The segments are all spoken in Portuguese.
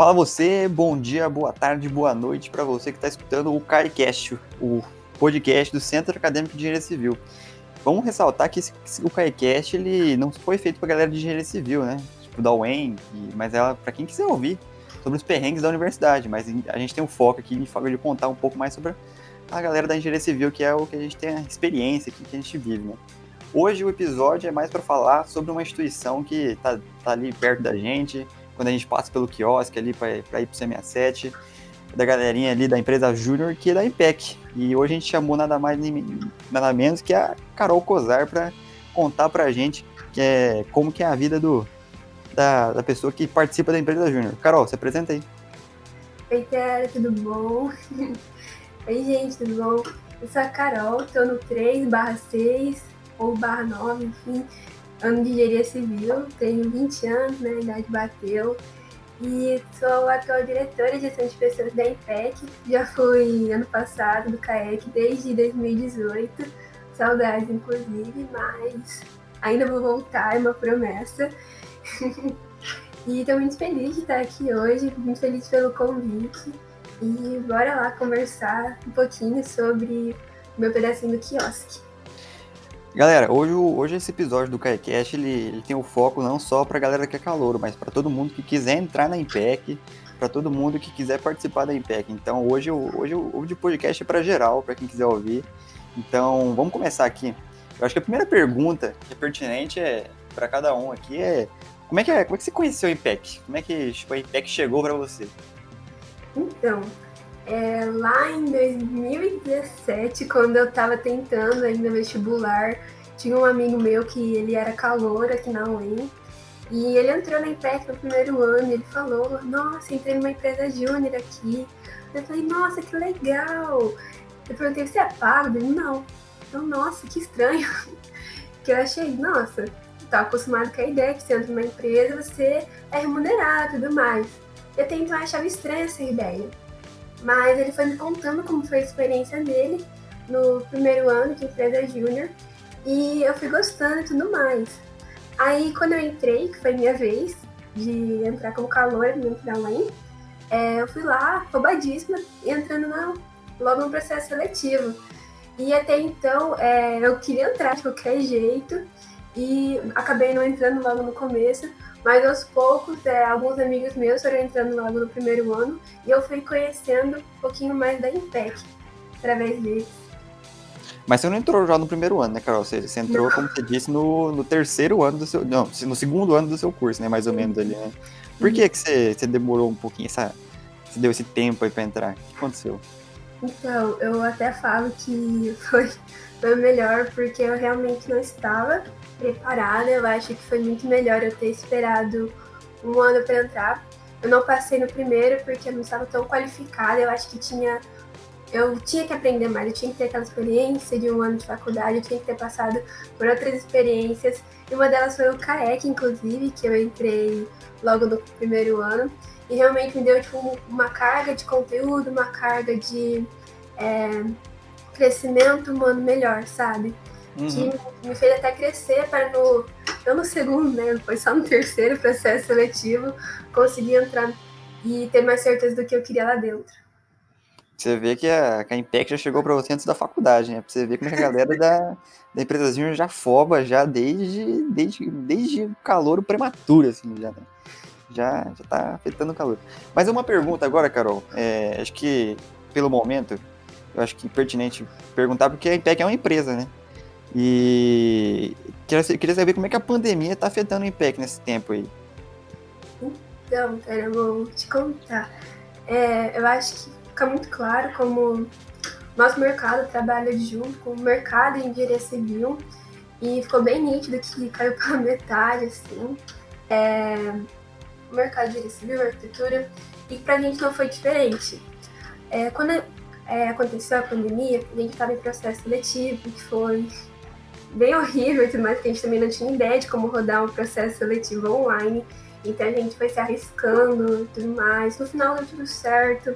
Fala você, bom dia, boa tarde, boa noite para você que está escutando o CAICast, o podcast do Centro Acadêmico de Engenharia Civil. Vamos ressaltar que esse, o CAICast ele não foi feito para galera de engenharia civil, né? Tipo da UEM, mas ela para quem quiser ouvir sobre os perrengues da universidade. Mas a gente tem um foco aqui em de contar um pouco mais sobre a galera da engenharia civil, que é o que a gente tem a experiência aqui que a gente vive, né? Hoje o episódio é mais para falar sobre uma instituição que tá, tá ali perto da gente, quando a gente passa pelo quiosque ali para ir para o C67, da galerinha ali da empresa Júnior, que é da Impec. E hoje a gente chamou nada mais nada menos que a Carol Cozar para contar para a gente que é, como que é a vida do, da, da pessoa que participa da empresa Júnior. Carol, se apresenta aí. Oi, cara, tudo bom? Oi, gente, tudo bom? Eu sou a Carol, estou no 3 barra 6 ou barra 9, enfim, ano de engenharia civil, tenho 20 anos, né, a idade bateu, e sou atual diretora de gestão de pessoas da IPEC, já fui ano passado do CAEC desde 2018, saudades inclusive, mas ainda vou voltar, é uma promessa. e estou muito feliz de estar aqui hoje, muito feliz pelo convite. E bora lá conversar um pouquinho sobre o meu pedacinho do quiosque. Galera, hoje, hoje esse episódio do KaiCast ele, ele tem o foco não só para a galera que é calouro, mas para todo mundo que quiser entrar na IMPEC, para todo mundo que quiser participar da IMPEC. Então hoje, hoje o podcast é para geral, para quem quiser ouvir. Então vamos começar aqui. Eu acho que a primeira pergunta que é pertinente é para cada um aqui é como é que é, como é que você conheceu a IMPEC? Como é que tipo, a IMPEC chegou para você? Então, é, lá em 2017, quando eu estava tentando ainda vestibular, tinha um amigo meu que ele era calor aqui na UEM, e ele entrou na IPEC no primeiro ano e ele falou, nossa, entrei numa empresa júnior aqui. Eu falei, nossa, que legal! Eu perguntei, você é pago? Ele, não. Então, nossa, que estranho. que eu achei, nossa, tá acostumado com a ideia que você entra numa empresa, você é remunerado e tudo mais. Eu até então achava estranha essa ideia. Mas ele foi me contando como foi a experiência dele no primeiro ano de empresa júnior e eu fui gostando e tudo mais. Aí quando eu entrei, que foi minha vez de entrar como calor dentro da UEM, é, eu fui lá, roubadíssima, entrando na, logo no processo seletivo. E até então é, eu queria entrar de qualquer jeito e acabei não entrando logo no começo, mas aos poucos, é, alguns amigos meus foram entrando logo no primeiro ano e eu fui conhecendo um pouquinho mais da Impec através deles. Mas você não entrou já no primeiro ano, né, Carol? Você, você entrou, não. como você disse, no, no terceiro ano do seu. Não, no segundo ano do seu curso, né? Mais ou menos ali, né? Por que, que você, você demorou um pouquinho, essa, você deu esse tempo aí pra entrar? O que aconteceu? Então, eu até falo que foi, foi melhor porque eu realmente não estava preparada. Eu acho que foi muito melhor eu ter esperado um ano para entrar. Eu não passei no primeiro porque eu não estava tão qualificada. Eu acho que tinha eu tinha que aprender mais, eu tinha que ter aquela experiência de um ano de faculdade, eu tinha que ter passado por outras experiências. E uma delas foi o CAEC, inclusive, que eu entrei logo no primeiro ano. E realmente me deu tipo, uma carga de conteúdo, uma carga de é, crescimento humano melhor, sabe? Uhum. que me fez até crescer para no, não no segundo, né? Foi só no terceiro processo seletivo, conseguir entrar e ter mais certeza do que eu queria lá dentro. Você vê que a, que a Impact já chegou para você antes da faculdade, né? Você ver como é a galera da, da empresazinha já foba já desde, desde, desde o calor prematuro, assim, já, né? já, já tá afetando o calor. Mas uma pergunta agora, Carol. É, acho que, pelo momento, eu acho que é pertinente perguntar, porque a Impec é uma empresa, né? E queria saber como é que a pandemia está afetando o IMPEC nesse tempo aí. Então, cara, eu vou te contar. É, eu acho que fica muito claro como nosso mercado trabalha junto com o mercado em engenharia civil e ficou bem nítido que caiu pela metade, assim, é, o mercado de engenharia civil, arquitetura, e para a gente não foi diferente. É, quando é, aconteceu a pandemia, a gente estava em processo seletivo, que foi bem horrível e tudo mais, porque a gente também não tinha ideia de como rodar um processo seletivo online. Então a gente foi se arriscando e tudo mais. No final deu tudo certo.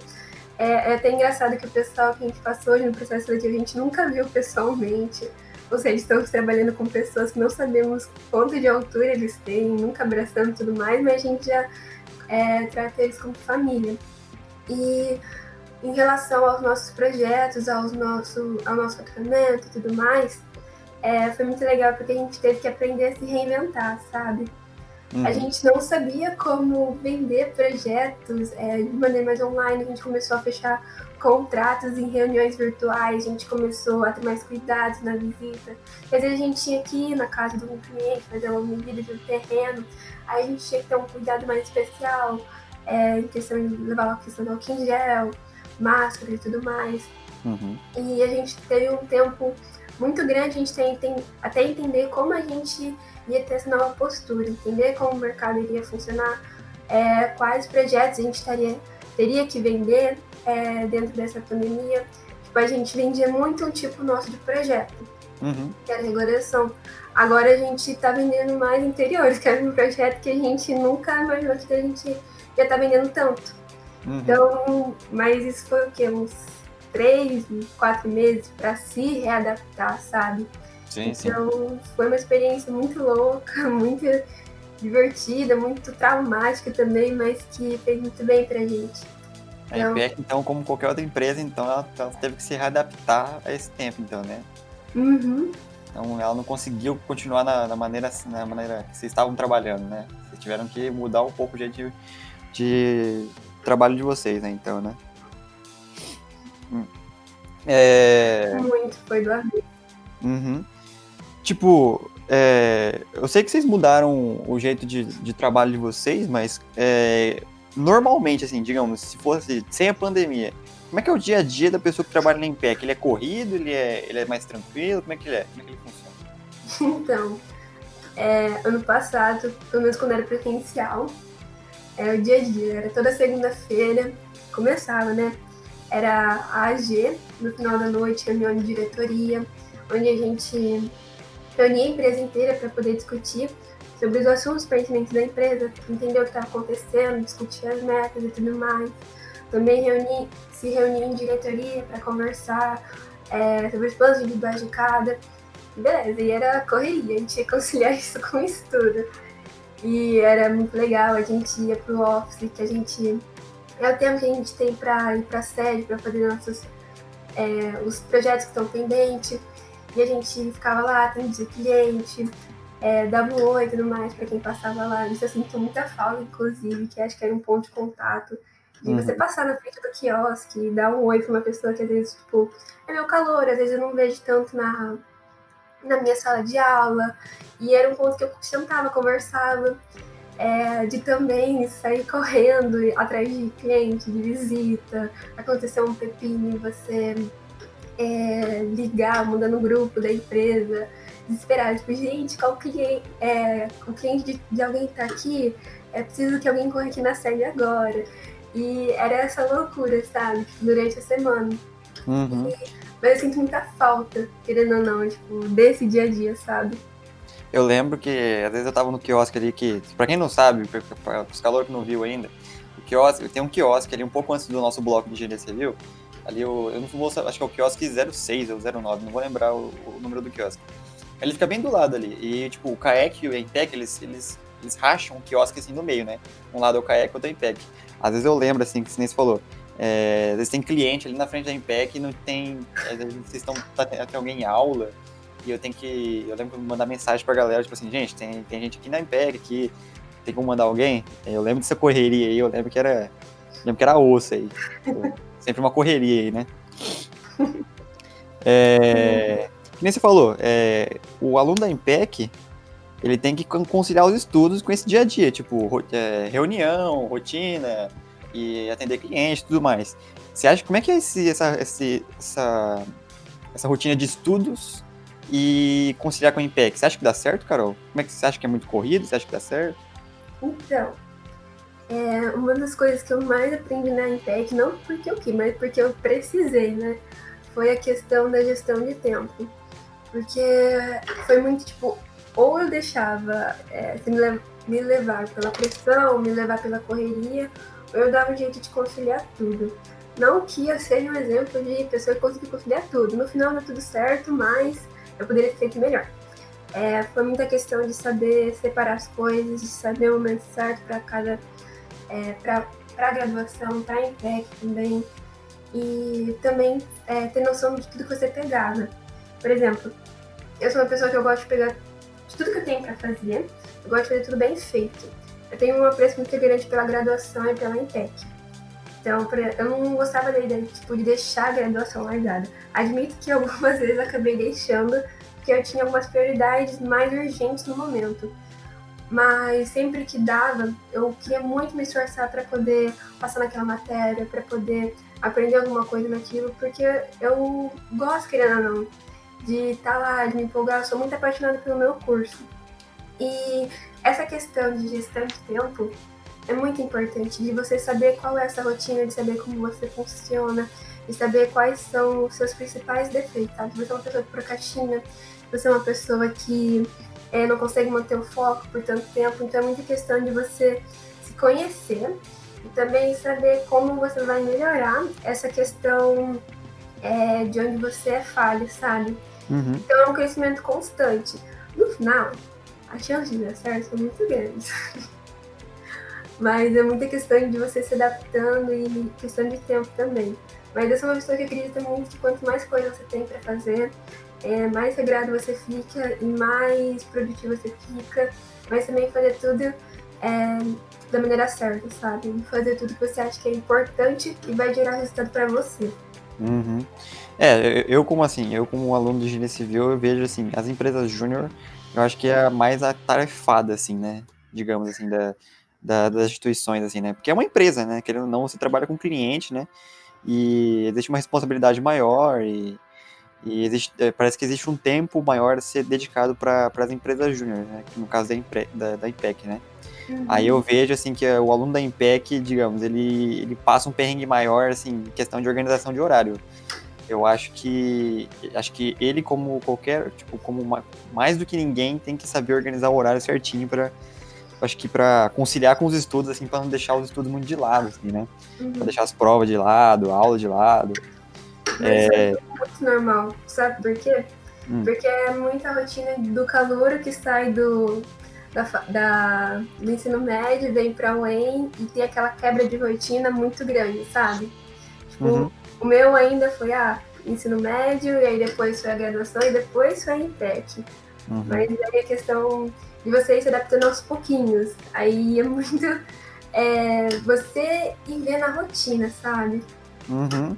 É, é, até engraçado que o pessoal que a gente passou hoje no processo seletivo a gente nunca viu pessoalmente. Ou seja, estamos trabalhando com pessoas que não sabemos quanto de altura eles têm, nunca abraçando e tudo mais, mas a gente já é, trata eles como família. E em relação aos nossos projetos, aos nosso, ao nosso faturamento e tudo mais, é, foi muito legal porque a gente teve que aprender a se reinventar, sabe? Uhum. A gente não sabia como vender projetos é, de maneira mais online, a gente começou a fechar contratos em reuniões virtuais, a gente começou a ter mais cuidados na visita. Às vezes a gente tinha que ir na casa de um cliente, fazer uma medida de um terreno, aí a gente tinha que ter um cuidado mais especial, é, em questão de levar a questão do álcool em gel, máscara e tudo mais. Uhum. E a gente teve um tempo muito grande, a gente tem, tem até entender como a gente ia ter essa nova postura, entender como o mercado iria funcionar, é, quais projetos a gente estaria, teria que vender é, dentro dessa pandemia. Tipo, a gente vendia muito um tipo nosso de projeto, uhum. que era regulação. Agora a gente está vendendo mais interiores, que era um projeto que a gente nunca imaginou que a gente ia estar tá vendendo tanto. Uhum. Então, mas isso foi o quê? Uns três, quatro meses para se readaptar, sabe? Sim, então, sim. foi uma experiência muito louca, muito divertida, muito traumática também, mas que fez muito bem pra gente. A então, IPEC, então, como qualquer outra empresa, então ela, ela, teve que se readaptar a esse tempo, então, né? Uhum. Então ela não conseguiu continuar na, na, maneira, na maneira que vocês estavam trabalhando, né? Vocês tiveram que mudar um pouco o jeito de, de trabalho de vocês, né? Então, né? É... Muito, foi do avesso. Uhum. Tipo, é, eu sei que vocês mudaram o jeito de, de trabalho de vocês, mas é, normalmente, assim, digamos, se fosse sem a pandemia, como é que é o dia a dia da pessoa que trabalha na Impec? Ele é corrido? Ele é, ele é mais tranquilo? Como é que ele é? Como é que ele funciona? Então, é, ano passado, pelo menos quando era presencial, era o dia a dia, era toda segunda-feira, começava, né? Era a AG, no final da noite, reunião de diretoria, onde a gente reunia a empresa inteira para poder discutir sobre os assuntos pertinentes da empresa, entender o que estava acontecendo, discutir as metas e tudo mais. Também reuni, se reunia em diretoria para conversar é, sobre os planos individuais de cada. Beleza, e era correria, a gente ia conciliar isso com o estudo. E era muito legal, a gente ia pro office, que a gente. É o tempo que a gente tem para ir para a sede, para fazer nossos, é, os projetos que estão pendentes. E a gente ficava lá, atendia cliente, é, dava um oi e tudo mais para quem passava lá. Isso eu sinto muita falta, inclusive, que acho que era um ponto de contato. De uhum. você passar na frente do quiosque e dar um oi para uma pessoa que às vezes, tipo, é meu calor, às vezes eu não vejo tanto na, na minha sala de aula. E era um ponto que eu sentava, conversava, é, de também sair correndo atrás de cliente, de visita, aconteceu um pepino e você é, ligar, mandar no grupo da empresa, desesperado, tipo, gente, qual cliente, é, o cliente de, de alguém tá aqui, é preciso que alguém corra aqui na sede agora. E era essa loucura, sabe, tipo, durante a semana. Uhum. E, mas eu sinto muita falta, querendo ou não, tipo, desse dia a dia, sabe? Eu lembro que às vezes eu tava no quiosque ali que, pra quem não sabe, para os calor que não viu ainda, o quiosque, tem um quiosque ali um pouco antes do nosso bloco de engenharia civil. Ali eu, eu não vou, acho que é o quiosque 06 ou 09, não vou lembrar o, o número do quiosque. Ele fica bem do lado ali. E, tipo, o Kayak e o Empec, eles, eles, eles racham o quiosque assim no meio, né? Um lado é o Kayak, outro é o Empec. Às vezes eu lembro, assim, que você falou. É, às vezes tem cliente ali na frente da Empec e não tem. Às vezes vocês estão. Tá, tem alguém em aula. E eu tenho que. Eu lembro de mandar mensagem pra galera, tipo assim, gente, tem, tem gente aqui na Empec que tem como mandar alguém. Eu lembro dessa correria aí, eu lembro que era. lembro que era osso aí. sempre uma correria aí, né? É, que nem você falou, é, o aluno da IMPEC, ele tem que conciliar os estudos com esse dia a dia, tipo, é, reunião, rotina, e atender cliente e tudo mais. Você acha, como é que é esse, essa, esse, essa, essa rotina de estudos e conciliar com o IMPEC? Você acha que dá certo, Carol? Como é que você acha que é muito corrido? Você acha que dá certo? Então, é, uma das coisas que eu mais aprendi na Intec, não porque eu quis, mas porque eu precisei, né? Foi a questão da gestão de tempo. Porque foi muito tipo, ou eu deixava é, me, me levar pela pressão, me levar pela correria, ou eu dava um jeito de conciliar tudo. Não que eu seja um exemplo de pessoa que conseguiu conciliar tudo. No final deu tudo certo, mas eu poderia ter feito melhor. É, foi muita questão de saber separar as coisas, de saber o momento certo para cada é, para a graduação, para a IMPEC também, e também é, ter noção de tudo que você pegava. Por exemplo, eu sou uma pessoa que eu gosto de pegar de tudo que eu tenho para fazer, eu gosto de fazer tudo bem feito. Eu tenho um apreço muito grande pela graduação e pela IMPEC. Então, eu não gostava da ideia tipo, de deixar a graduação largada. Admito que algumas vezes acabei deixando, porque eu tinha algumas prioridades mais urgentes no momento. Mas sempre que dava, eu queria muito me esforçar para poder passar naquela matéria, para poder aprender alguma coisa naquilo, porque eu gosto, querendo ou não, de estar tá lá, de me empolgar. Eu sou muito apaixonada pelo meu curso. E essa questão de gestão de tempo é muito importante, de você saber qual é essa rotina, de saber como você funciona, de saber quais são os seus principais defeitos, sabe? Você é uma pessoa que procrastina, você é uma pessoa que é, não consegue manter o foco por tanto tempo, então é muita questão de você se conhecer e também saber como você vai melhorar essa questão é, de onde você é falho, sabe? Uhum. Então é um crescimento constante. No final, as chances de dar certo são muito grandes. Mas é muita questão de você se adaptando e questão de tempo também. Mas eu sou uma pessoa que acredita muito que quanto mais coisas você tem para fazer, é, mais regrado você fica e mais produtivo você fica. Mas também fazer tudo é, da maneira certa, sabe? Fazer tudo que você acha que é importante e vai gerar resultado para você. Uhum. É, eu como assim, eu como aluno de engenharia civil, eu vejo assim, as empresas júnior, eu acho que é mais atarefada, assim, né? Digamos assim, da, da, das instituições, assim, né? Porque é uma empresa, né? Querendo ou não, você trabalha com cliente, né? E existe uma responsabilidade maior e, e existe, é, parece que existe um tempo maior a ser dedicado para as empresas júnior, né? No caso da, da, da IPEC, né? Uhum. Aí eu vejo, assim, que o aluno da IMPEC, digamos, ele, ele passa um perrengue maior, assim, em questão de organização de horário. Eu acho que acho que ele como qualquer, tipo, como uma, mais do que ninguém tem que saber organizar o horário certinho para acho que para conciliar com os estudos, assim, para não deixar os estudos muito de lado, assim, né? Uhum. Para deixar as provas de lado, a aula de lado. É... é muito normal, sabe por quê? Hum. Porque é muita rotina do calor que sai do, da, da, do ensino médio, vem para o EM e tem aquela quebra de rotina muito grande, sabe? Tipo, uhum. o meu ainda foi, ah, ensino médio, e aí depois foi a graduação, e depois foi a INTEC. Uhum. Mas aí a questão de você ir se adaptando aos pouquinhos. Aí é muito é, você ir vendo a rotina, sabe? Uhum.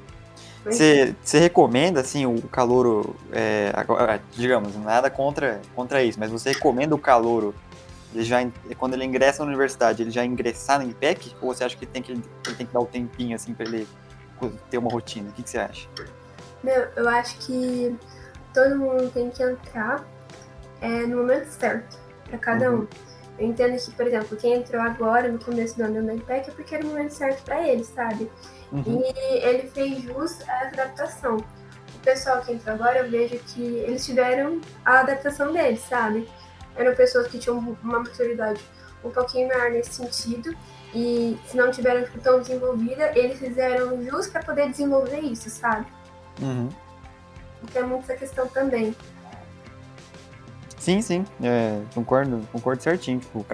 Você, você recomenda, assim, o calouro, é, agora, digamos, nada contra, contra isso, mas você recomenda o calouro, ele já, quando ele ingressa na universidade, ele já ingressar no IPEC? Ou você acha que, tem que ele, ele tem que dar o um tempinho, assim, para ele ter uma rotina? O que, que você acha? Meu, eu acho que todo mundo tem que entrar é, no momento certo para cada uhum. um. Eu entendo que, por exemplo, quem entrou agora no começo do ano no IPEC é porque era o momento certo para ele, sabe? Uhum. E ele fez jus a essa adaptação. O pessoal que entrou agora, eu vejo que eles tiveram a adaptação deles, sabe? Eram pessoas que tinham uma maturidade um pouquinho maior nesse sentido e se não tiveram tão desenvolvida, eles fizeram jus para poder desenvolver isso, sabe? Uhum. Então é muito essa questão também. Sim, sim, é, concordo, concordo certinho. Tipo,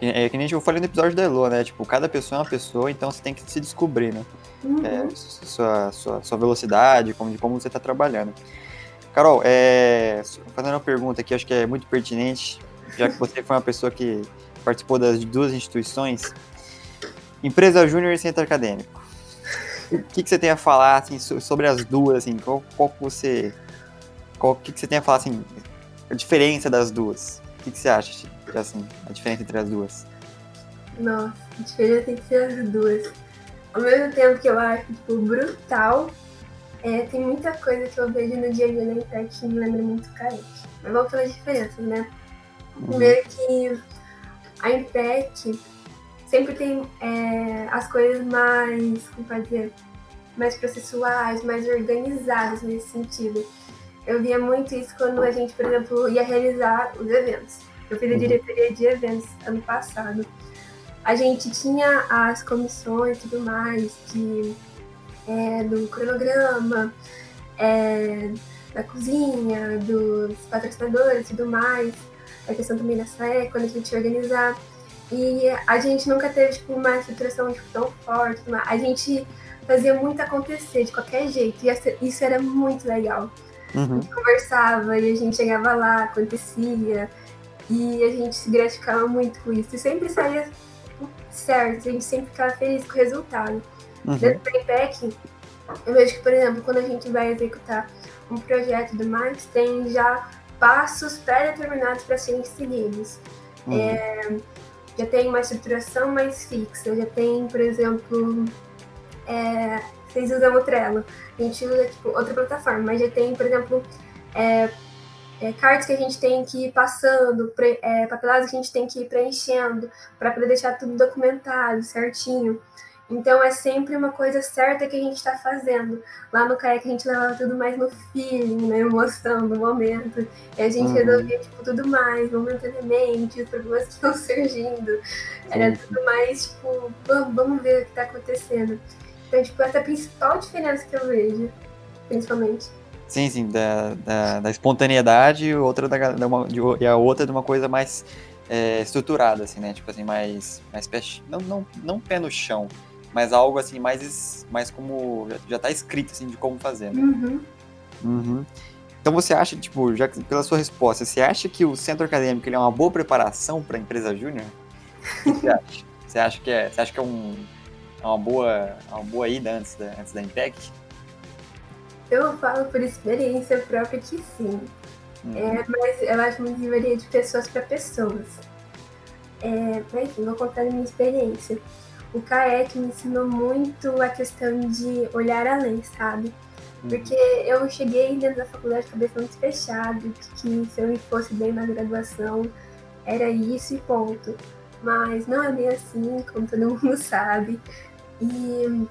é que nem eu falei no episódio da Elo, né? Tipo, cada pessoa é uma pessoa, então você tem que se descobrir, né? Uhum. É, sua, sua, sua velocidade, como, de como você está trabalhando. Carol, é, fazendo uma pergunta aqui, acho que é muito pertinente, já que você foi uma pessoa que participou das duas instituições. Empresa Júnior e Centro Acadêmico. O que, que você tem a falar assim, sobre as duas? Assim, qual, qual que você. Qual que, que você tem a falar assim, a diferença das duas. O que, que você acha, assim, a diferença entre as duas? Nossa, a diferença entre as duas. Ao mesmo tempo que eu acho, tipo, brutal, é, tem muita coisa que eu vejo no dia a dia na internet que me lembra muito carente. Mas vamos pelas diferenças, né? Uhum. Primeiro que a Impec sempre tem é, as coisas mais, como dizer, mais processuais, mais organizadas nesse sentido. Eu via muito isso quando a gente, por exemplo, ia realizar os eventos. Eu fiz a uhum. diretoria de eventos ano passado. A gente tinha as comissões e tudo mais, de, é, do cronograma, é, da cozinha, dos patrocinadores e tudo mais. A questão também da SAE, quando a gente ia organizar. E a gente nunca teve, tipo, uma estruturação tipo, tão forte. A gente fazia muito acontecer de qualquer jeito. E isso era muito legal. Uhum. A gente conversava e a gente chegava lá, acontecia. E a gente se gratificava muito com isso. E sempre saía certo, a gente sempre ficava feliz com o resultado. Uhum. Dentro do IPEC, eu vejo que, por exemplo, quando a gente vai executar um projeto do Marx, tem já passos pré-determinados para serem seguidos. Uhum. É, já tem uma estruturação mais fixa, já tem, por exemplo, é, vocês usam o Trello, a gente usa tipo, outra plataforma, mas já tem, por exemplo, é, é, cartas que a gente tem que ir passando, pre, é, papeladas que a gente tem que ir preenchendo, para poder deixar tudo documentado certinho. Então é sempre uma coisa certa que a gente está fazendo. Lá no CAEC a gente levava tudo mais no feeling, na emoção do momento. E a gente uhum. resolvia tipo, tudo mais momentaneamente, os problemas que estão surgindo. Era tudo mais tipo, vamos, vamos ver o que está acontecendo. Então, tipo, essa é a principal diferença que eu vejo, principalmente. Sim, sim, da, da, da espontaneidade outra da, da uma, de, e a outra de uma coisa mais é, estruturada, assim, né? Tipo assim, mais, mais pé, não, não, não pé no chão, mas algo assim, mais, mais como, já, já tá escrito, assim, de como fazer, né? Uhum. Uhum. Então você acha, tipo, já pela sua resposta, você acha que o centro acadêmico é uma boa preparação para a empresa júnior? O que você acha? Você acha que é, você acha que é um, uma boa, uma boa ida antes da, antes da Intec? Eu falo por experiência própria que sim. Uhum. É, mas eu acho muito que varia de pessoas para pessoas. É, mas enfim, vou contar a minha experiência. O CAEC me ensinou muito a questão de olhar além, sabe? Uhum. Porque eu cheguei dentro da faculdade com a cabeça muito fechada, que se eu fosse bem na graduação, era isso e ponto. Mas não é bem assim, como todo mundo sabe. E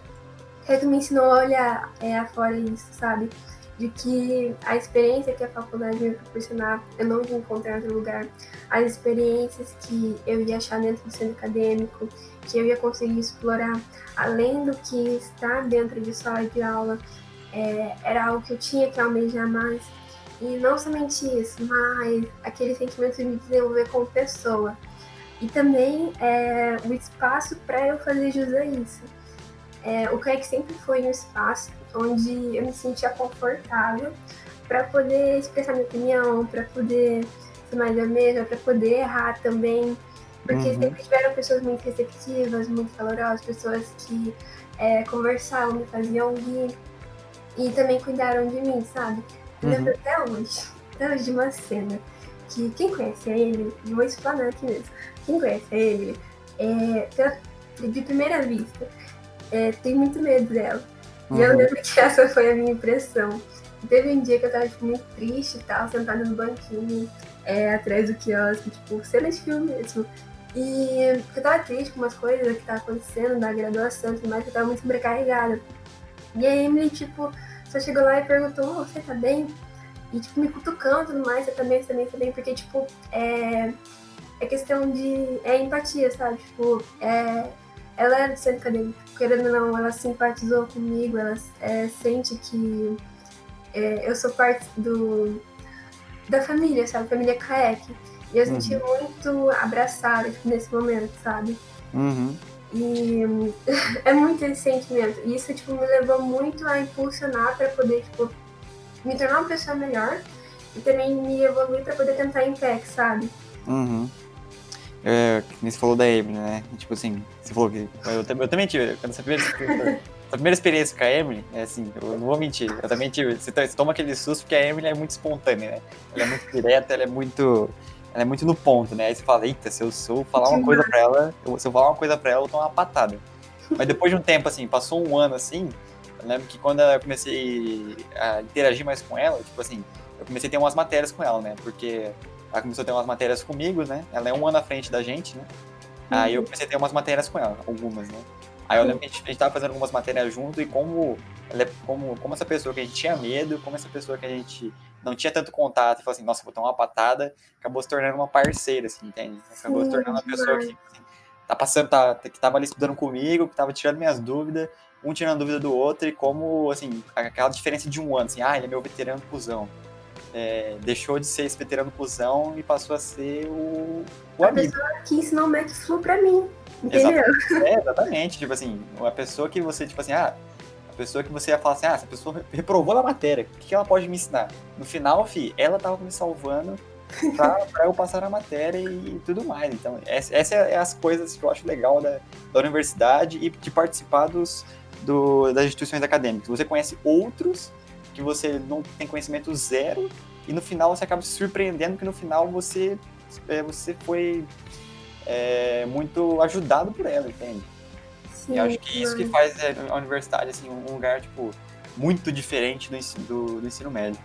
Reto me ensinou a olhar é, afora isso, sabe? De que a experiência que a faculdade me proporcionar, eu não ia encontrar em outro lugar. As experiências que eu ia achar dentro do centro acadêmico, que eu ia conseguir explorar, além do que está dentro de sala de aula, é, era algo que eu tinha que almejar mais. E não somente isso, mas aquele sentimento de me desenvolver como pessoa. E também é, o espaço para eu fazer jus a isso é, o CAEC sempre foi um espaço onde eu me sentia confortável para poder expressar minha opinião, para poder ser mais eu mesma, para poder errar também. Porque uhum. sempre tiveram pessoas muito receptivas, muito calorosas, pessoas que é, conversavam, me faziam rir e também cuidaram de mim, sabe? Eu uhum. lembro até hoje, até hoje de uma cena que quem conhece ele, vou explanar aqui mesmo, quem conhece ele, é, de primeira vista, é, tem muito medo dela. Uhum. E eu uhum. lembro que essa foi a minha impressão. Teve um dia que eu tava tipo, muito triste e tal, sentada no banquinho, é, atrás do quiosque, tipo, cena de filme mesmo. E eu tava triste com umas coisas que tava acontecendo da graduação e tudo mais, eu tava muito sobrecarregada. E a Emily, tipo, só chegou lá e perguntou, oh, você tá bem? E, tipo, me cutucando e tudo mais, você também, você também, você também, porque, tipo, é, é questão de. É empatia, sabe? Tipo, é, ela é do centro acadêmico, querendo ou não, ela simpatizou comigo, ela é, sente que é, eu sou parte do, da família, sabe? Família Kaek. E eu uhum. senti muito abraçada tipo, nesse momento, sabe? Uhum. E é muito esse sentimento. E isso, tipo, me levou muito a impulsionar para poder, tipo, me tornar uma pessoa melhor e também me evoluir para poder tentar em pé, sabe? Uhum é, você falou da Emily, né? Tipo assim, você falou que. Eu, eu também tive. Quando essa primeira, essa primeira experiência com a Emily, é assim, eu não vou mentir, eu também tive. Você, toma aquele susto porque a Emily é muito espontânea, né? Ela é muito direta, ela é muito. Ela é muito no ponto, né? Aí você fala, eita, se eu, se eu falar uma coisa pra ela, eu, se eu falar uma coisa pra ela, eu tomo uma patada. Mas depois de um tempo, assim, passou um ano assim, eu lembro que quando eu comecei a interagir mais com ela, tipo assim, eu comecei a ter umas matérias com ela, né? Porque ela começou a ter umas matérias comigo, né? Ela é um ano à frente da gente, né? Uhum. Aí eu comecei a ter umas matérias com ela, algumas, né? Aí eu lembro que a gente, a gente tava fazendo algumas matérias junto e como, ela é, como, como essa pessoa que a gente tinha medo, como essa pessoa que a gente não tinha tanto contato e falou assim, nossa, vou tomar uma patada, acabou se tornando uma parceira, assim, entende? Acabou Sim, se tornando uma pessoa que assim, tá passando, tá, que tava ali estudando comigo, que tava tirando minhas dúvidas, um tirando dúvida do outro, e como, assim, aquela diferença de um ano, assim, ah, ele é meu veterano cuzão é, deixou de ser esse veterano cuzão e passou a ser o, o a amigo. pessoa que ensinou o McFlu pra mim. Entendeu? Exatamente. É, exatamente. Tipo assim, uma pessoa que você, tipo assim, ah, a pessoa que você ia falar assim, ah, essa pessoa reprovou na matéria, o que ela pode me ensinar? No final, fi, ela tava me salvando pra, pra eu passar na matéria e tudo mais. Então, essa, essa é as coisas que eu acho legal da, da universidade e de participar dos, do, das instituições acadêmicas. Você conhece outros que você não tem conhecimento zero e no final você acaba se surpreendendo que no final você, é, você foi é, muito ajudado por ela, entende? Sim, eu acho que isso que faz é, a universidade assim, um lugar tipo, muito diferente do ensino, do, do ensino médio.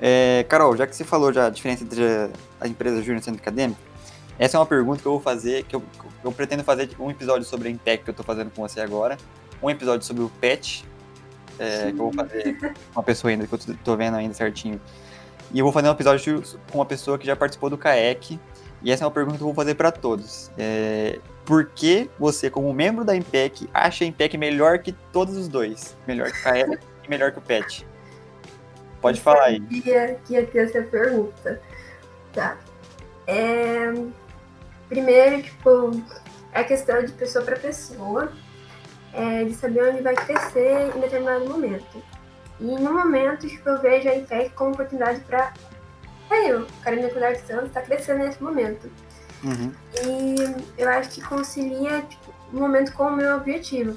É, Carol, já que você falou já a diferença entre a empresa júnior e o centro acadêmico, essa é uma pergunta que eu vou fazer, que eu, eu pretendo fazer um episódio sobre a Intec que eu estou fazendo com você agora, um episódio sobre o PET, é, que eu vou fazer com uma pessoa ainda, que eu estou vendo ainda certinho. E eu vou fazer um episódio com uma pessoa que já participou do CAEC, e essa é uma pergunta que eu vou fazer para todos. É, por que você, como membro da IMPEC, acha a IMPEC melhor que todos os dois? Melhor que o CAEC e melhor que o PET? Pode eu falar aí. sabia que ia ter essa pergunta. Tá. É... Primeiro, tipo, é questão de pessoa para pessoa, é, de saber onde vai crescer em determinado momento. E no momento, tipo, eu vejo a IPEC como oportunidade para eu, Carolina Cuidar de Santos, está crescendo nesse momento. Uhum. E eu acho que concilia tipo, um momento com o meu objetivo,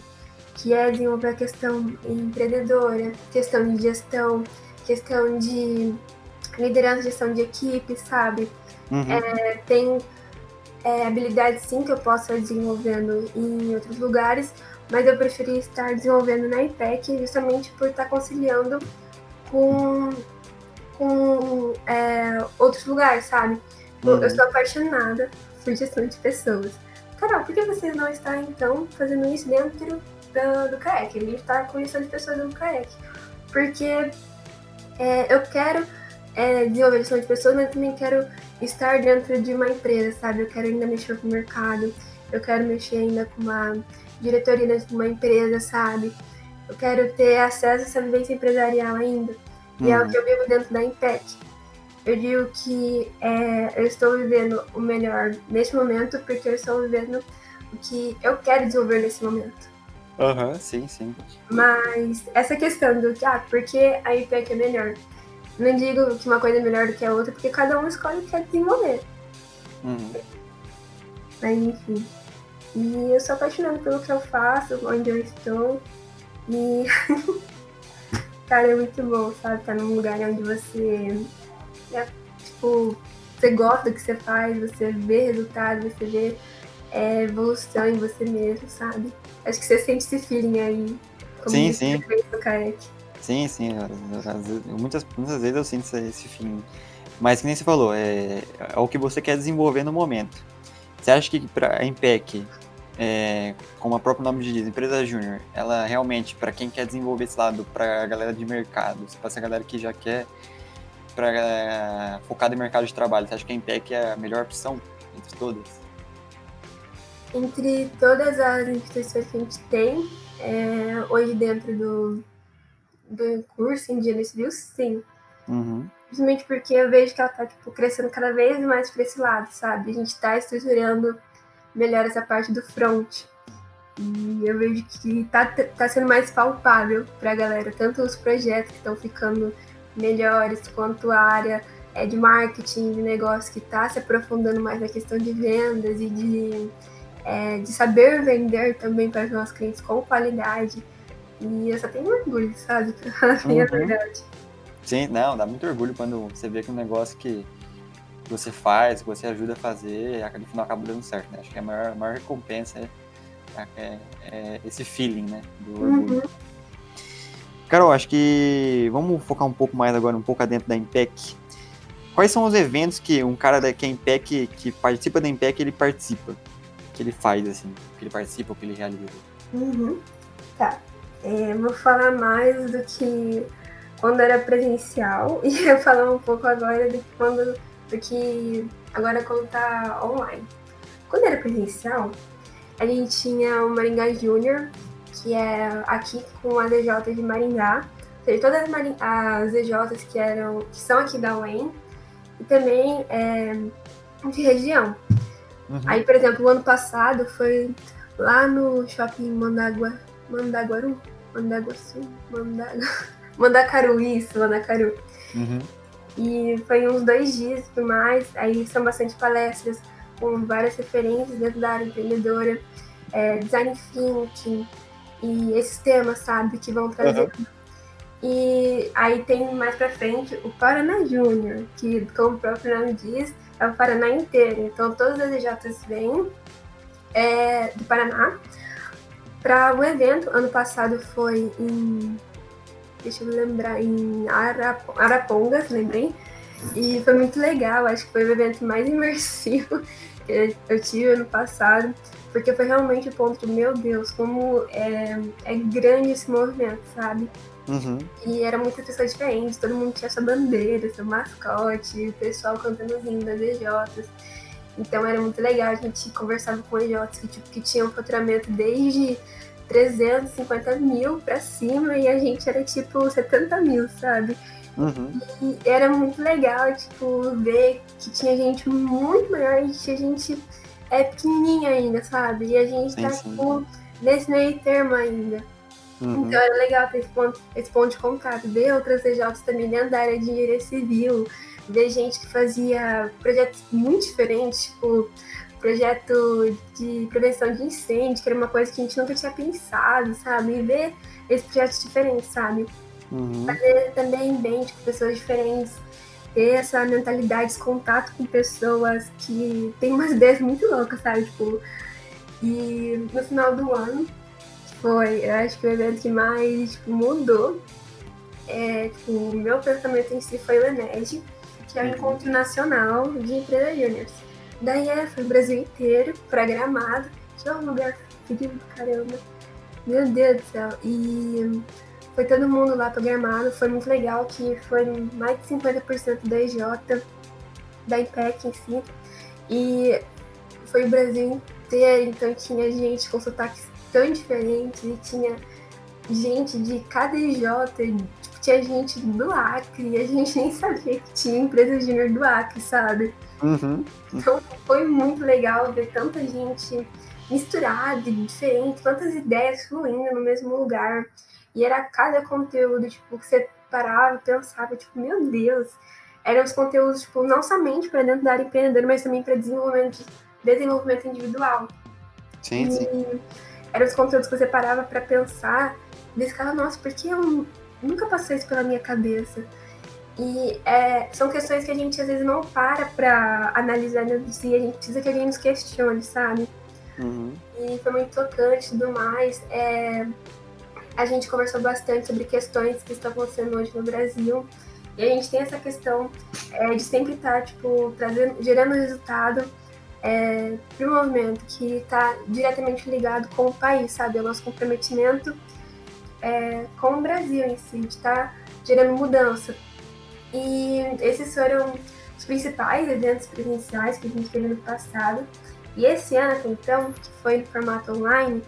que é desenvolver a questão empreendedora, questão de gestão, questão de liderança, gestão de equipe, sabe? Uhum. É, tem é, habilidades sim que eu posso estar desenvolvendo em outros lugares, mas eu preferi estar desenvolvendo na IPEC justamente por estar conciliando com, com é, outros lugares, sabe? Eu- Uhum. Eu sou apaixonada por gestão de pessoas. Carol, por que você não está então fazendo isso dentro do, do CAEC? A gente está com gestão de pessoas no CAEC. Porque é, eu quero é, desenvolver gestão de pessoas, mas também quero estar dentro de uma empresa, sabe? Eu quero ainda mexer com o mercado, eu quero mexer ainda com uma diretoria dentro de uma empresa, sabe? Eu quero ter acesso a essa vivência empresarial ainda. E é o Uhum. que eu vivo dentro da Impec. Eu digo que é, eu estou vivendo o melhor neste momento porque eu estou vivendo o que eu quero desenvolver nesse momento. Aham, sim, sim. Mas essa questão do que, ah, por que a IPEC é melhor? Não digo que uma coisa é melhor do que a outra, porque cada um escolhe o que quer desenvolver. Uhum. Mas enfim. E eu sou apaixonada pelo que eu faço, onde eu estou. E. Cara, é muito bom, sabe? Estar num lugar onde você. é, tipo, você gosta do que você faz, você vê resultado, você vê é, evolução em você mesmo, sabe? Acho que você sente esse feeling aí. como Sim, sim. Kayak. Sim, sim. muitas, muitas vezes eu sinto esse, fim. Mas que nem você falou, é, é o que você quer desenvolver no momento. Você acha que para a Impec, é, como o próprio nome diz, empresa júnior, ela realmente, para quem quer desenvolver esse lado, para a galera de mercado, para essa galera que já quer para focada em mercado de trabalho, você acha que a Impec é a melhor opção entre todas? Entre todas as instituições que a gente tem, é, hoje dentro do, do curso em Engenharia Civil, sim. Uhum. Porque eu vejo que ela tá tipo, crescendo cada vez mais para esse lado, sabe? A gente está estruturando melhor essa parte do front. E eu vejo que tá, tá sendo mais palpável para a galera, tanto os projetos que estão ficando melhores, quanto a área é, de marketing, de negócio que está se aprofundando mais na questão de vendas e de, é, de saber vender também para os nossos clientes com qualidade. E eu só tenho orgulho, sabe? Uhum. verdade. Sim, não, dá muito orgulho quando você vê que um negócio que você faz, que você ajuda a fazer, no final acaba dando certo, né? Acho que a maior, a maior recompensa é, é- é esse feeling, né? Do orgulho. Uhum. Carol, acho que vamos focar um pouco mais agora, um pouco dentro da Impec. Quais são os eventos que um cara da que é Impec, que participa da Impec, ele participa? Que ele faz, assim, que ele participa, que ele realiza? Uhum. Tá. É, vou falar mais do que quando era presencial e eu falar um pouco agora que quando do que agora quando tá online. Quando era presencial, a gente tinha o Maringá Júnior, que é aqui com a DJ de Maringá, teve todas as, EJs que, eram, que são aqui da UEM e também é, de região. Uhum. Aí, por exemplo, o ano passado foi lá no shopping Mandagua, Mandaguaru, Mandaguaçu, Mandagu, Mandacaru, isso, Mandacaru. Uhum. E foi uns dois dias e tudo mais. Aí são bastante palestras com várias referências dentro da área empreendedora, é, design thinking e esses temas, sabe, que vão trazer. Uhum. E aí tem mais pra frente o Paraná Júnior, que, como o próprio nome diz, é o Paraná inteiro. Então todas as EJs vêm é, do Paraná. Para o evento, ano passado foi em. Deixa eu lembrar, em Arap Arapongas, lembrei. E foi muito legal, acho que foi o evento mais imersivo que eu tive ano passado, porque foi realmente o ponto meu Deus, como é, é grande esse movimento, sabe? Uhum. E era muitas pessoas diferentes, todo mundo tinha sua bandeira, seu mascote, o pessoal cantando os das EJs. Então era muito legal, a gente conversava com EJs que, tipo, que tinham faturamento desde 350 mil pra cima e a gente era tipo 70 mil, sabe? Uhum. E era muito legal, tipo, ver que tinha gente muito maior e tinha gente é pequenininha ainda, sabe? E a gente sim, tá, sim. tipo, nesse meio termo ainda. Uhum. Então era legal ter esse ponto, esse ponto de contato, ver outras CJs também dentro da área de engenharia civil, ver gente que fazia projetos muito diferentes, tipo projeto de prevenção de incêndio, que era uma coisa que a gente nunca tinha pensado, sabe? E ver esses projetos diferentes, sabe? Uhum. Fazer também bem, tipo, pessoas diferentes, ter essa mentalidade, esse contato com pessoas que têm umas ideias muito loucas, sabe? Tipo, e no final do ano, foi, eu acho que o evento que mais tipo, mudou, é, tipo, o meu pensamento em si foi o ENED, que é o uhum. Encontro Nacional de Empresas Júniors. Daí é, foi o Brasil inteiro, programado, que é um lugar frio do caramba. Meu Deus do céu. E foi todo mundo lá programado, foi muito legal, que foi mais de 50% da EJ, da IPEC em si. E foi o Brasil inteiro, então tinha gente com sotaques tão diferentes e tinha gente de cada EJ, tipo, tinha gente do Acre, e a gente nem sabia que tinha empresa júnior do Acre, sabe? Uhum. Então foi muito legal ver tanta gente misturada, diferente, tantas ideias fluindo no mesmo lugar. E era cada conteúdo, tipo, que você parava e pensava, tipo, meu Deus. Eram os conteúdos, tipo, não somente para dentro da área empreendedora, mas também para desenvolvimento, desenvolvimento individual. Sim, e sim. Eram os conteúdos que você parava para pensar e ficava, nossa, por que eu nunca passei isso pela minha cabeça? E é, são questões que a gente às vezes não para para analisar de si, a gente precisa que alguém nos questione, sabe? Uhum. E foi muito tocante e tudo mais. É, a gente conversou bastante sobre questões que estão acontecendo hoje no Brasil. E a gente tem essa questão é, de sempre estar, tipo, trazendo, gerando resultado é, para o movimento que está diretamente ligado com o país, sabe? É o nosso comprometimento é, com o Brasil em si, de estar tá gerando mudança. E esses foram os principais eventos presenciais que a gente teve no passado. E esse ano, então, que foi no formato online,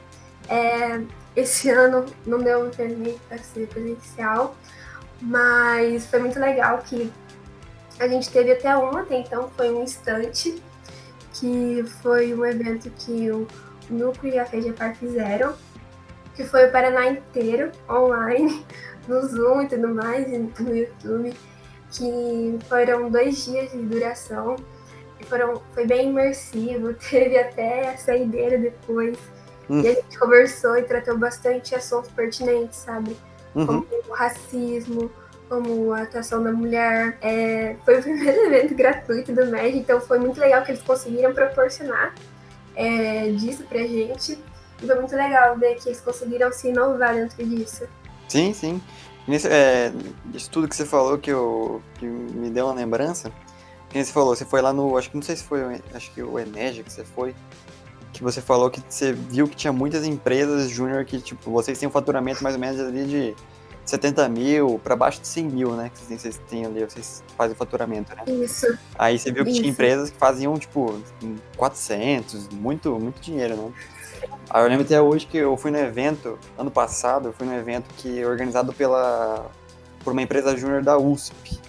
é, esse ano não deu permite para ser presencial, mas foi muito legal que a gente teve até até então, foi um instante, que foi um evento que o Núcleo e a FEGEPAR fizeram, que foi o Paraná inteiro, online, no Zoom e tudo mais, no YouTube que foram dois dias de duração. Foram, foi bem imersivo, teve até a saideira depois. Hum. E a gente conversou e tratou bastante assuntos pertinentes, sabe? Uhum. Como o racismo, como a atuação da mulher. É, foi o primeiro evento gratuito do MED, então foi muito legal que eles conseguiram proporcionar é, disso pra gente. E foi muito legal ver que eles conseguiram se inovar dentro disso. Sim, sim. Nesse, é, isso tudo que você falou que, eu, que me deu uma lembrança. Que você falou, você foi lá no. Acho que não sei se foi acho que o Eneja que você foi. Que você falou que você viu que tinha muitas empresas júnior que, tipo, vocês têm um faturamento mais ou menos ali de 70 mil para baixo de 100 mil, né? Que vocês, vocês têm ali, vocês fazem o faturamento, né? Isso. Aí você viu que Isso. tinha empresas que faziam, tipo, 400, muito, muito dinheiro, né? Eu lembro até hoje que eu fui no evento, ano passado, eu fui no evento que organizado pela por uma empresa júnior da USP.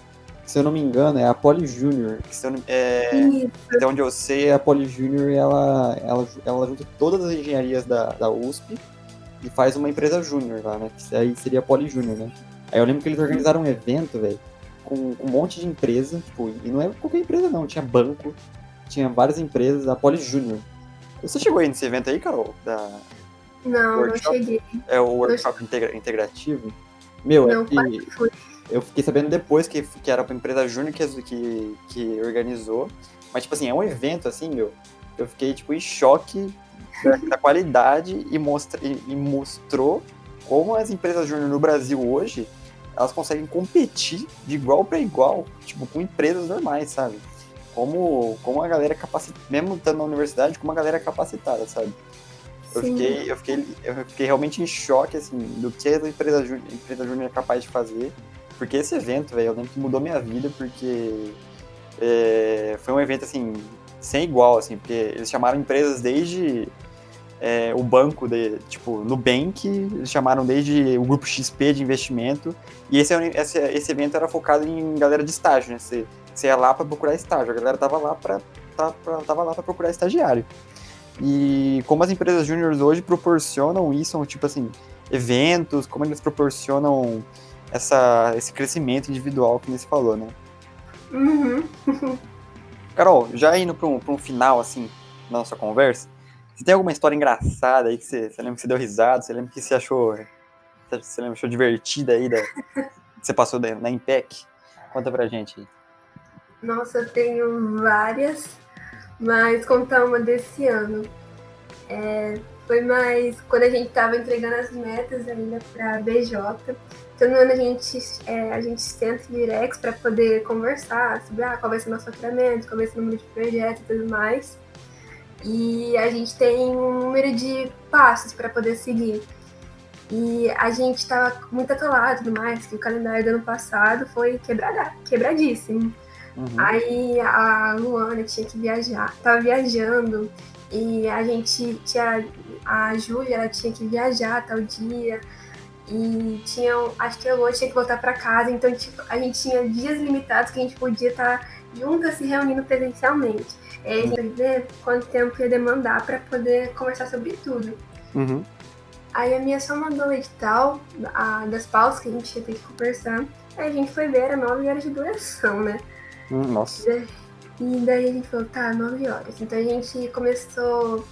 Se eu não me engano, é a Poli Júnior. É, até onde eu sei, a Poli Júnior ela, ela, ela junta todas as engenharias da, da USP e faz uma empresa júnior lá, né? Que aí seria a Poli Júnior, né? Aí eu lembro que eles organizaram um evento, velho, com, com um monte de empresa, tipo, e não é qualquer empresa não, tinha banco, tinha várias empresas, a Poli Júnior. Você chegou aí nesse evento aí, Carol? Da, Não, não Workshop? cheguei. é o workshop integra- integrativo? Meu, Não, é que eu fiquei sabendo depois que, que era pra empresa júnior que, que, que organizou. Mas, tipo assim, é um evento, assim, meu. Eu fiquei, tipo, em choque da, da qualidade e, mostra, e, e mostrou como as empresas júnior no Brasil hoje, elas conseguem competir de igual para igual, tipo, com empresas normais, sabe? Como, como a galera capacitada, mesmo estando na universidade, como a galera é capacitada, sabe? Eu Sim. fiquei, eu, fiquei, eu fiquei realmente em choque, assim, do que a empresa júnior, a empresa júnior é capaz de fazer. Porque esse evento, velho, eu lembro que mudou minha vida, porque é, foi um evento, assim, sem igual, assim, porque eles chamaram empresas desde é, o banco, de, tipo, Nubank, eles chamaram desde o grupo XP de investimento, e esse, é esse, esse evento era focado em galera de estágio, né? Você, você ia lá para procurar estágio, a galera tava lá para tava lá para procurar estagiário. E como as empresas júniores hoje proporcionam isso, tipo assim, eventos, como eles proporcionam essa, esse crescimento individual que você falou, né? Uhum. Carol, já indo para um, pra um final, assim, da nossa conversa, você tem alguma história engraçada aí que você, você lembra que você deu risada, você lembra que você achou, você lembra que achou divertida aí, da, que você passou da, na Impec? Conta pra gente aí. Nossa, eu tenho várias, mas contar uma desse ano. É, foi mais quando a gente estava entregando as metas ainda para a BJ. Todo ano a gente, é, a gente senta em para poder conversar sobre ah, qual vai ser o nosso faturamento, qual vai ser o número de projetos e tudo mais. E a gente tem um número de passos para poder seguir. E a gente estava muito atolado e tudo mais, que o calendário do ano passado foi quebrada, quebradíssimo. Uhum. Aí a Luana tinha que viajar, tava viajando, e a gente tinha. A Júlia ela tinha que viajar tal dia. E tinha, acho que a Luana tinha que voltar para casa, então tipo, a gente tinha dias limitados que a gente podia estar juntas se reunindo presencialmente. E aí a gente ia ver quanto tempo ia demandar para poder conversar sobre tudo. Uhum. Aí a minha só mandou o edital a, das pausas que a gente ia ter que conversar. Aí a gente foi ver, era 9 horas de duração, né? Nossa. E daí a gente falou, tá, 9 horas. Então a gente começou,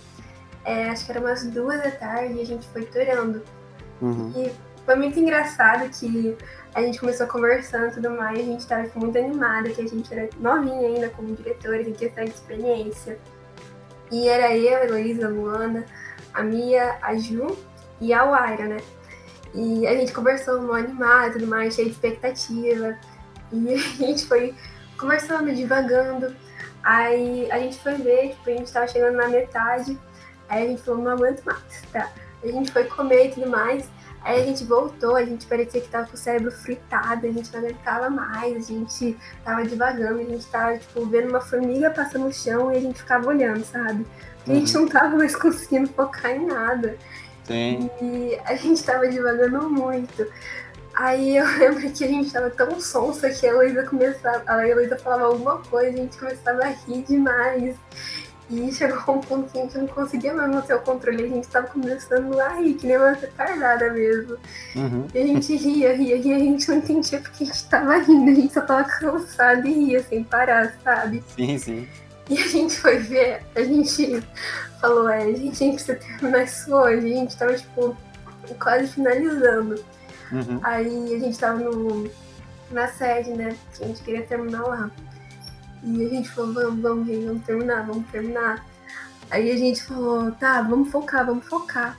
é, acho que era umas duas da tarde, e a gente foi torando. Uhum. E foi muito engraçado que a gente começou conversando e tudo mais, a gente tava tipo, muito animada, que a gente era novinha ainda como diretores em questão de experiência. E era eu, a Heloísa, a Luana, a Mia, a Ju e a Waira, né? E a gente conversou mó animada e tudo mais, cheio de expectativa. E a gente foi conversando, divagando. Aí a gente foi ver, tipo, a gente tava chegando na metade. Aí a gente falou, não aguento mais, tá? A gente foi comer e tudo mais. Aí a gente voltou, a gente parecia que tava com o cérebro fritado, a gente não aguentava mais, a gente tava devagando, a gente tava, tipo, vendo uma formiga passando no chão e a gente ficava olhando, sabe? Porque a gente não tava mais conseguindo focar em nada. Sim. E a gente tava devagando muito. Aí eu lembro que a gente tava tão sonsa que a Heloísa começava, a Heloísa falava alguma coisa, a gente começava a rir demais. E chegou um ponto que a gente não conseguia mais manter o controle, a gente tava começando a rir, que nem uma retardada mesmo. Uhum. E a gente ria, ria, ria, a gente não entendia porque a gente tava rindo, a gente só tava cansado e ria sem parar, sabe? Sim, sim. E a gente foi ver, a gente falou, é, a gente que terminar isso hoje, a gente tava, tipo, quase finalizando. Uhum. Aí a gente tava no, na sede, né? Que a gente queria terminar lá. E a gente falou, vamos, vamos, gente, vamos terminar, vamos terminar. Aí a gente falou, tá, vamos focar, vamos focar.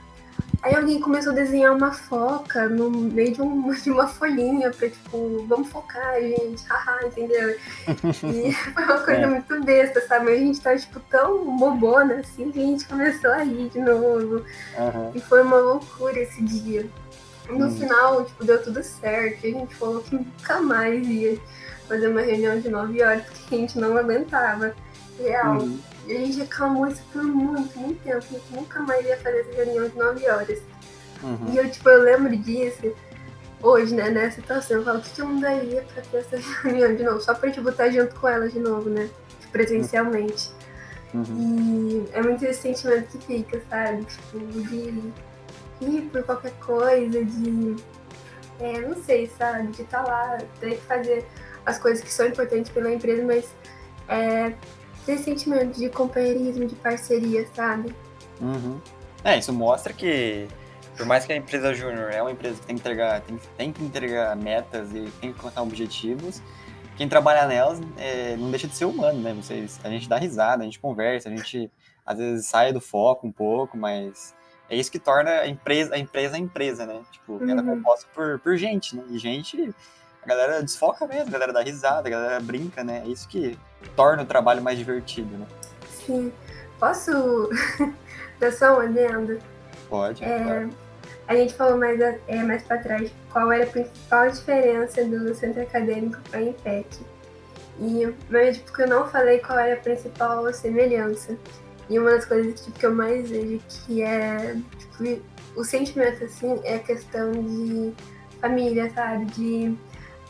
Aí alguém começou a desenhar uma foca no meio de, um, de uma folhinha pra, tipo, vamos focar, gente, haha, entendeu? E foi uma coisa É. muito besta, sabe? Mas a gente tava, tipo, tão bobona, assim, que a gente começou a rir de novo. Uhum. E foi uma loucura esse dia. No Hum. final, tipo, deu tudo certo. E a gente falou que nunca mais ia fazer uma reunião de 9 horas, porque a gente não aguentava. Real. Uhum. E a gente reclamou isso por muito, muito tempo. A gente nunca mais ia fazer essa reunião de 9 horas. Uhum. E eu, tipo, eu lembro disso. hoje, né, nessa situação, eu falo, o que eu mudaria pra ter essa reunião de novo? Só pra, tipo, estar junto com ela de novo, né? Presencialmente. Uhum. E é muito esse sentimento que fica, sabe? Tipo, de rir por qualquer coisa, de. É, não sei, sabe? De estar tá lá, ter que fazer as coisas que são importantes pela empresa, mas é, ter sentimento de companheirismo, de parceria, sabe? Uhum. É, isso mostra que por mais que a empresa júnior é uma empresa que tem que entregar, tem, tem que entregar metas e tem que colocar objetivos, quem trabalha nelas é, não deixa de ser humano, né? Vocês, a gente dá risada, a gente conversa, a gente às vezes sai do foco um pouco, mas é isso que torna a empresa a empresa, a empresa né? Tipo, uhum. ela é composta por, por gente, né? E gente, a galera desfoca mesmo, a galera dá risada, a galera brinca, né? É isso que torna o trabalho mais divertido, né? Sim. Posso dar só um adendo? Pode, é... Claro a gente falou mais, é, mais para trás qual era a principal diferença do centro acadêmico para a IMPEC. E, mas tipo, eu não falei qual era a principal semelhança. E uma das coisas tipo, que eu mais vejo que é tipo, o sentimento assim é a questão de família, sabe? De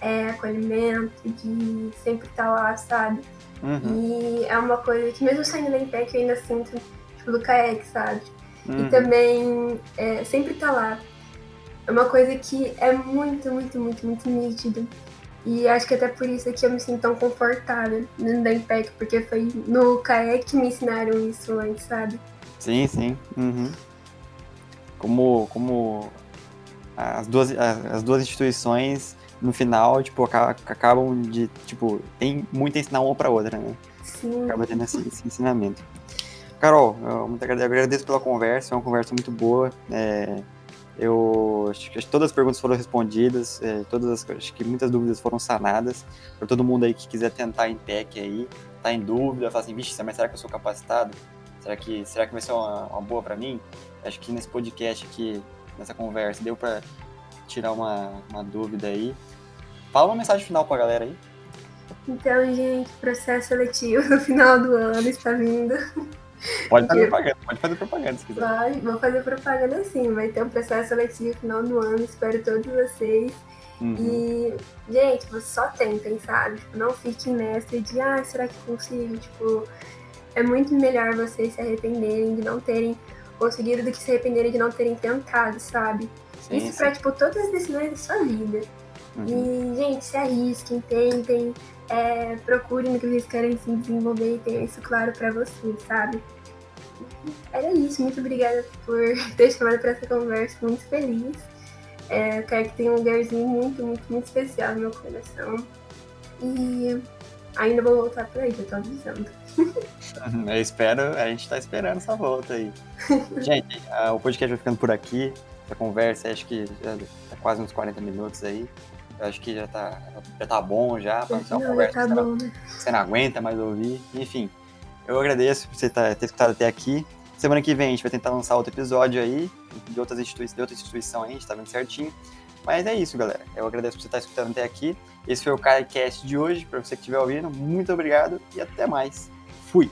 é, acolhimento, de sempre estar tá lá, sabe? Uhum. E é uma coisa que mesmo saindo da IMPEC eu ainda sinto tipo, do CAEC, sabe? Uhum. E também é, sempre tá lá. É uma coisa que é muito, muito, muito, muito nítida. E acho que até por isso é que eu me sinto tão confortável no da Impec, porque foi no CAE que me ensinaram isso antes, sabe? Sim, sim. Uhum. Como, como as duas, as duas instituições, no final, tipo, acabam de, tipo, tem muito a ensinar uma pra outra, né? Sim. Acaba tendo esse, esse ensinamento. Carol, eu muito agradeço pela conversa, é uma conversa muito boa. É, eu acho que todas as perguntas foram respondidas, é, todas as, acho que muitas dúvidas foram sanadas. Para todo mundo aí que quiser tentar em PEC aí, tá em dúvida, fala assim, vixe, mas será que eu sou capacitado? Será que, será que vai ser uma, uma boa para mim? Acho que nesse podcast aqui, nessa conversa, deu para tirar uma, uma dúvida aí. Fala uma mensagem final para a galera aí. Então, gente, processo seletivo no final do ano está vindo. Pode fazer propaganda, pode fazer propaganda se quiser. Vai, vou fazer propaganda sim. Vai ter um processo seletivo no final do ano, espero todos vocês. Uhum. E, gente, vocês só tentem, sabe? Tipo, não fiquem nessa de, ah, será que consigo? Tipo, é muito melhor vocês se arrependerem de não terem conseguido do que se arrependerem de não terem tentado, sabe? Sim, Isso sim. pra, tipo, todas as decisões da sua vida. Uhum. E, gente, se arrisquem, tentem, é, procurem no que vocês querem se desenvolver e ter isso claro para vocês, sabe? Era isso, muito obrigada por ter chamado para essa conversa, muito feliz. É, quero que tenha um lugarzinho muito, muito, muito especial no meu coração. E ainda vou voltar por aí, já tô avisando. Eu espero, a gente tá esperando essa volta aí. gente, o podcast vai ficando por aqui. Essa conversa, acho que já tá quase uns 40 minutos aí. Eu acho que já tá, já tá bom já, pra ser uma conversa tá bom, né? você não aguenta mais ouvir. Enfim, eu agradeço por você tá, ter escutado até aqui. Semana que vem a gente vai tentar lançar outro episódio aí, de, outras institui de outra instituição aí, a gente tá vendo certinho. Mas é isso, galera. Eu agradeço por você estar escutando até aqui. Esse foi o CaiCast de hoje. Para você que estiver ouvindo, muito obrigado e até mais. Fui!